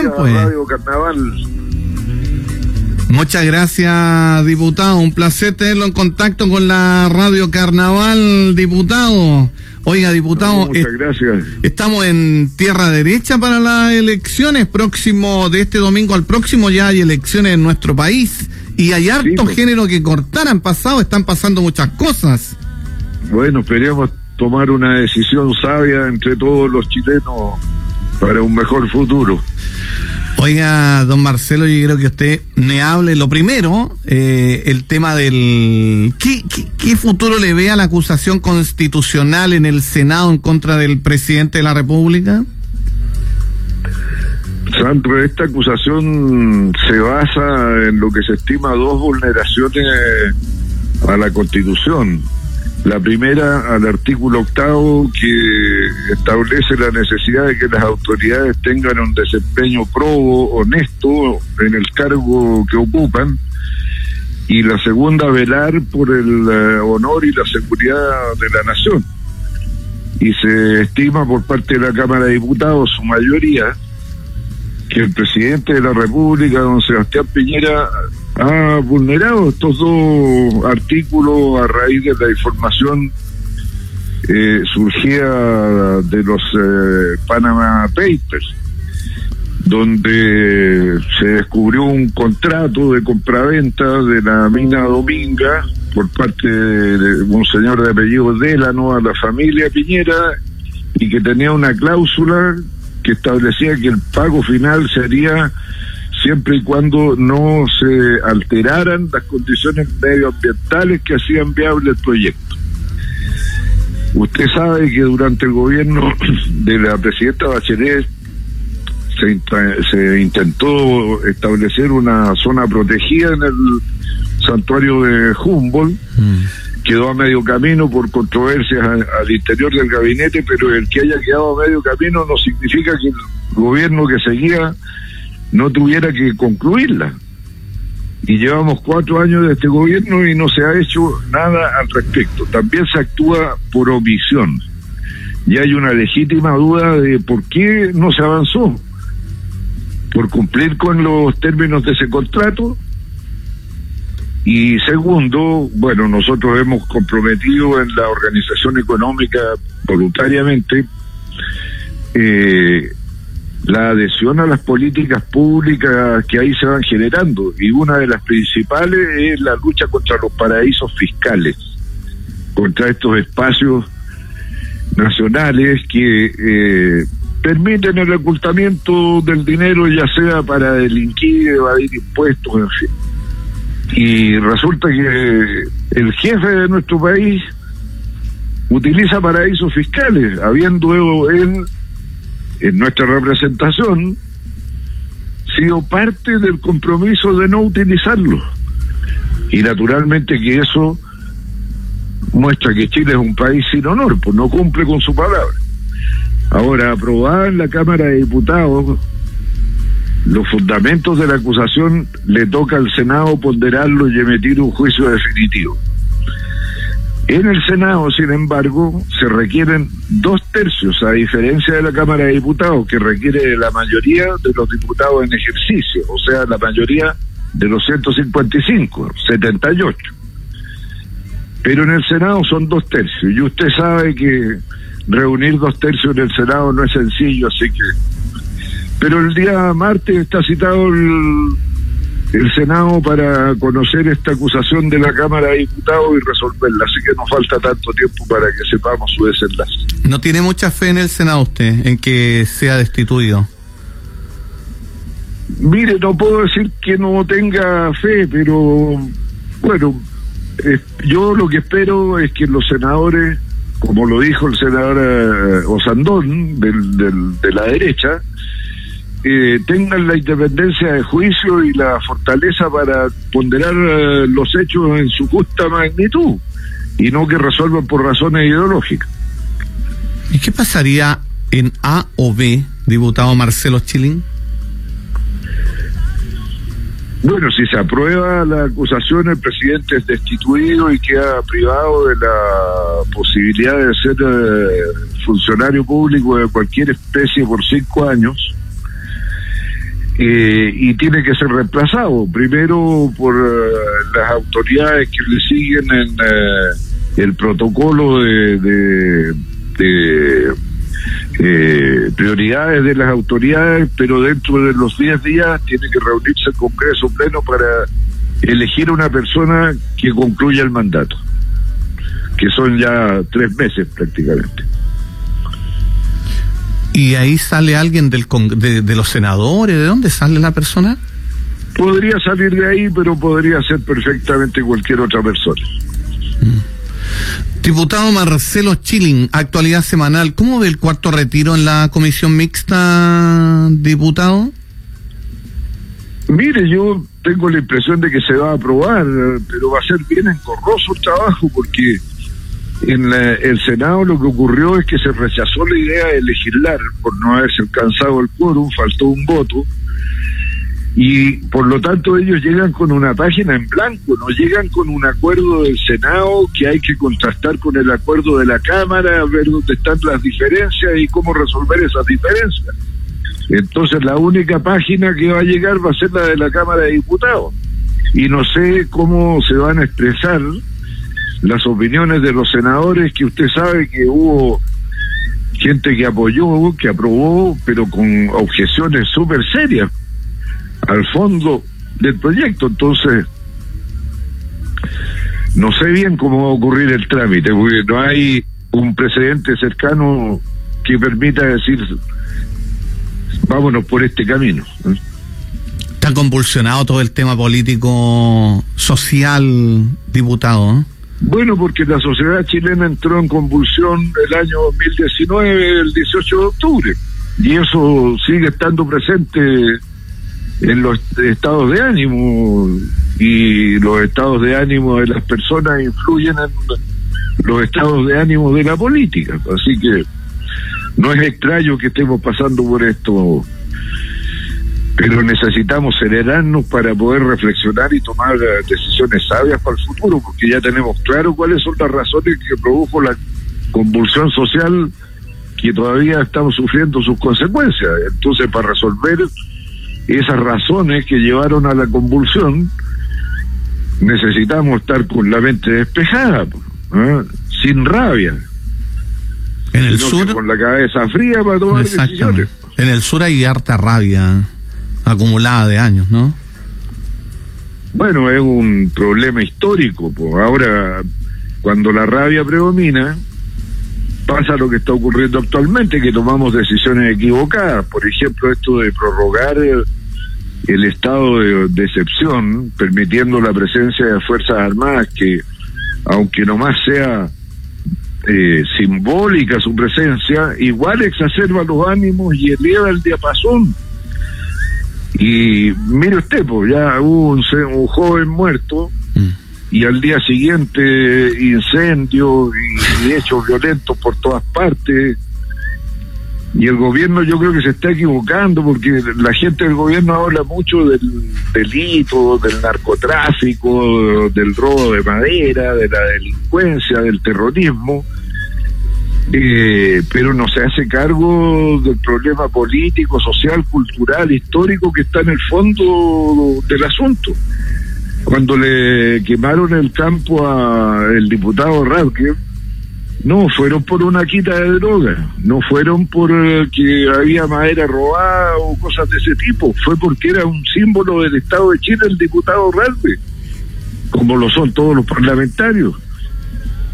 bien, pues. Radio Carnaval. Muchas gracias, diputado. Un placer tenerlo en contacto con la Radio Carnaval, diputado. Oiga, diputado, muchas gracias. estamos en tierra derecha para las elecciones. Próximo, de este domingo al próximo, ya hay elecciones en nuestro país. Y hay harto pues. género que cortar han pasado, están pasando muchas cosas. Bueno, esperemos tomar una decisión sabia entre todos los chilenos para un mejor futuro. Oiga, don Marcelo, yo creo que usted me hable lo primero, eh, el tema del... ¿qué, qué, qué futuro le ve a la acusación constitucional en el Senado en contra del presidente de la República? Sandro, esta acusación se basa en lo que se estima dos vulneraciones a la Constitución. La primera al artículo octavo que establece la necesidad de que las autoridades tengan un desempeño probo, honesto en el cargo que ocupan. Y la segunda, velar por el eh, honor y la seguridad de la nación. Y se estima por parte de la Cámara de Diputados, su mayoría, que el presidente de la República, don Sebastián Piñera, ha vulnerado estos dos artículos a raíz de la información eh, surgida de los eh, Panama Papers, donde se descubrió un contrato de compraventa de la mina Dominga por parte de un señor de apellido Delano a la familia Piñera y que tenía una cláusula que establecía que el pago final sería siempre y cuando no se alteraran las condiciones medioambientales que hacían viable el proyecto. Usted sabe que durante el gobierno de la presidenta Bachelet se, se intentó establecer una zona protegida en el santuario de Humboldt. Mm quedó a medio camino por controversias al interior del gabinete, pero el que haya quedado a medio camino no significa que el gobierno que seguía no tuviera que concluirla. Y llevamos cuatro años de este gobierno y no se ha hecho nada al respecto. También se actúa por omisión. Y hay una legítima duda de por qué no se avanzó. Por cumplir con los términos de ese contrato y segundo, bueno, nosotros hemos comprometido en la organización económica voluntariamente eh, la adhesión a las políticas públicas que ahí se van generando. Y una de las principales es la lucha contra los paraísos fiscales, contra estos espacios nacionales que eh, permiten el ocultamiento del dinero, ya sea para delinquir, evadir impuestos, en fin y resulta que el jefe de nuestro país utiliza paraísos fiscales, habiendo él en nuestra representación sido parte del compromiso de no utilizarlo. Y naturalmente que eso muestra que Chile es un país sin honor, pues no cumple con su palabra. Ahora, aprobada en la Cámara de Diputados los fundamentos de la acusación le toca al Senado ponderarlo y emitir un juicio definitivo. En el Senado, sin embargo, se requieren dos tercios, a diferencia de la Cámara de Diputados, que requiere la mayoría de los diputados en ejercicio, o sea, la mayoría de los 155, 78. Pero en el Senado son dos tercios, y usted sabe que reunir dos tercios en el Senado no es sencillo, así que pero el día martes está citado el, el Senado para conocer esta acusación de la Cámara de Diputados y resolverla, así que no falta tanto tiempo para que sepamos su desenlace. ¿No tiene mucha fe en el Senado usted, en que sea destituido? Mire, no puedo decir que no tenga fe, pero bueno, eh, yo lo que espero es que los senadores, como lo dijo el senador eh, Osandón del, del, de la derecha, eh, tengan la independencia de juicio y la fortaleza para ponderar eh, los hechos en su justa magnitud y no que resuelvan por razones ideológicas. ¿Y qué pasaría en A o B, diputado Marcelo Chilín? Bueno, si se aprueba la acusación, el presidente es destituido y queda privado de la posibilidad de ser eh, funcionario público de cualquier especie por cinco años eh, y tiene que ser reemplazado, primero por eh, las autoridades que le siguen en eh, el protocolo de, de, prioridades de las autoridades, pero dentro de los 10 días tiene que reunirse el Congreso Pleno para elegir una persona que concluya el mandato, que son ya tres meses prácticamente. ¿Y ahí sale alguien del de, los senadores? ¿De dónde sale la persona? Podría salir de ahí, pero podría ser perfectamente cualquier otra persona. Mm. Diputado Marcelo Chilling, actualidad semanal. ¿Cómo ve el cuarto retiro en la comisión mixta, diputado? Mire, yo tengo la impresión de que se va a aprobar, pero va a ser bien engorroso el trabajo porque en el Senado lo que ocurrió es que se rechazó la idea de legislar por no haberse alcanzado el quórum, faltó un voto, y por lo tanto ellos llegan con una página en blanco, no llegan con un acuerdo del Senado que hay que contrastar con el acuerdo de la Cámara, ver dónde están las diferencias y cómo resolver esas diferencias. Entonces la única página que va a llegar va a ser la de la Cámara de Diputados. Y no sé cómo se van a expresar las opiniones de los senadores, que usted sabe que hubo gente que apoyó, que aprobó, pero con objeciones súper serias al fondo del proyecto. Entonces, no sé bien cómo va a ocurrir el trámite, porque no hay un precedente cercano que permita decir, vámonos por este camino. Está convulsionado todo el tema político social, diputado. Bueno, porque la sociedad chilena entró en convulsión el año 2019, el 18 de octubre, y eso sigue estando presente en los estados de ánimo, y los estados de ánimo de las personas influyen en los estados de ánimo de la política. Así que no es extraño que estemos pasando por esto pero necesitamos acelerarnos para poder reflexionar y tomar eh, decisiones sabias para el futuro, porque ya tenemos claro cuáles son las razones que produjo la convulsión social que todavía estamos sufriendo sus consecuencias. Entonces, para resolver esas razones que llevaron a la convulsión, necesitamos estar con la mente despejada, ¿eh? sin rabia. En el sur. Con la cabeza fría para tomar decisiones. En el sur hay harta rabia acumulada de años, ¿no? Bueno, es un problema histórico. Pues ahora, cuando la rabia predomina, pasa lo que está ocurriendo actualmente, que tomamos decisiones equivocadas. Por ejemplo, esto de prorrogar el, estado de, excepción, permitiendo la presencia de Fuerzas Armadas que, aunque nomás sea eh, simbólica su presencia, igual exacerba los ánimos y eleva el diapasón y mire usted, pues ya hubo un, un joven muerto mm. y al día siguiente incendios y, hechos violentos por todas partes. Y el gobierno yo creo que se está equivocando porque la gente del gobierno habla mucho del delito, del narcotráfico, del robo de madera, de la delincuencia, del terrorismo eh, pero no se hace cargo del problema político, social, cultural, histórico que está en el fondo del asunto. Cuando le quemaron el campo al diputado Radke, no fueron por una quita de droga, no fueron por eh, que había madera robada o cosas de ese tipo, fue porque era un símbolo del Estado de Chile el diputado Radke, como lo son todos los parlamentarios.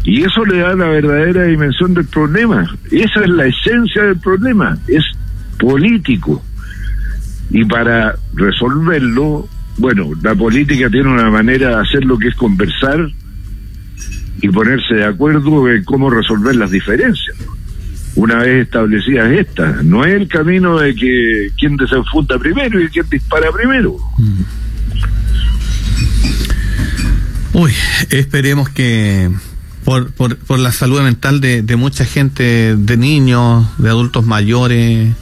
Y eso le da la verdadera dimensión del problema. Esa es la esencia del problema, es político. Y para resolverlo, bueno, la política tiene una manera de hacer lo que es conversar y ponerse de acuerdo en cómo resolver las diferencias. Una vez establecidas estas, no es el camino de que quien desenfunda primero y quien dispara primero. Uy, esperemos que por, por, por la salud mental de, de mucha gente, de niños, de adultos mayores.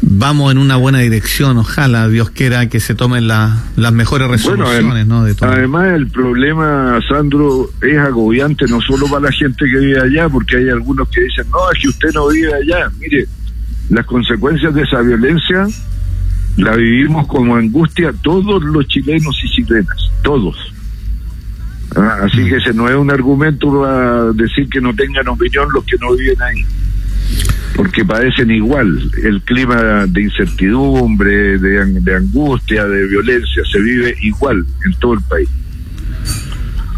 Vamos en una buena dirección, ojalá Dios quiera que se tomen las mejores resoluciones, ¿no? De Además, el problema, Sandro, es agobiante no solo para la gente que vive allá, porque hay algunos que dicen, no, es que usted no vive allá. Mire, las consecuencias de esa violencia la vivimos como angustia todos los chilenos y chilenas, todos. Ah, así que ese no es un argumento para decir que no tengan opinión los que no viven ahí. Porque padecen igual. El clima de incertidumbre, de, de angustia, de violencia, se vive igual en todo el país.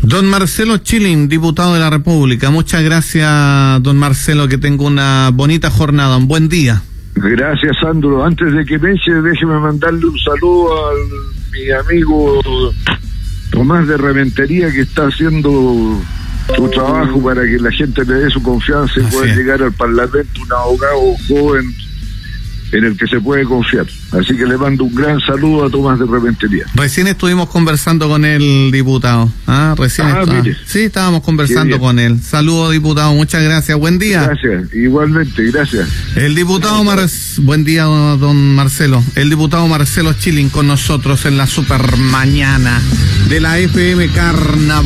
Don Marcelo Chilin, diputado de la República. Muchas gracias, don Marcelo, que tenga una bonita jornada, un buen día. Gracias, Sandro. Antes de que me déjeme mandarle un saludo a mi amigo Tomás de Reventería, que está haciendo su trabajo para que la gente le dé su confianza y pueda llegar al Parlamento un abogado joven en el que se puede confiar. Así que le mando un gran saludo a Tomás de Reventería. Recién estuvimos conversando con el diputado. ¿ah? Recién ah, Sí, estábamos conversando con él. Saludo, diputado. Muchas gracias. Buen día. Gracias. Igualmente, gracias. El diputado Mar... Buen día, don Marcelo. El diputado Marcelo Chilling con nosotros en la super mañana de la FM Carnaval.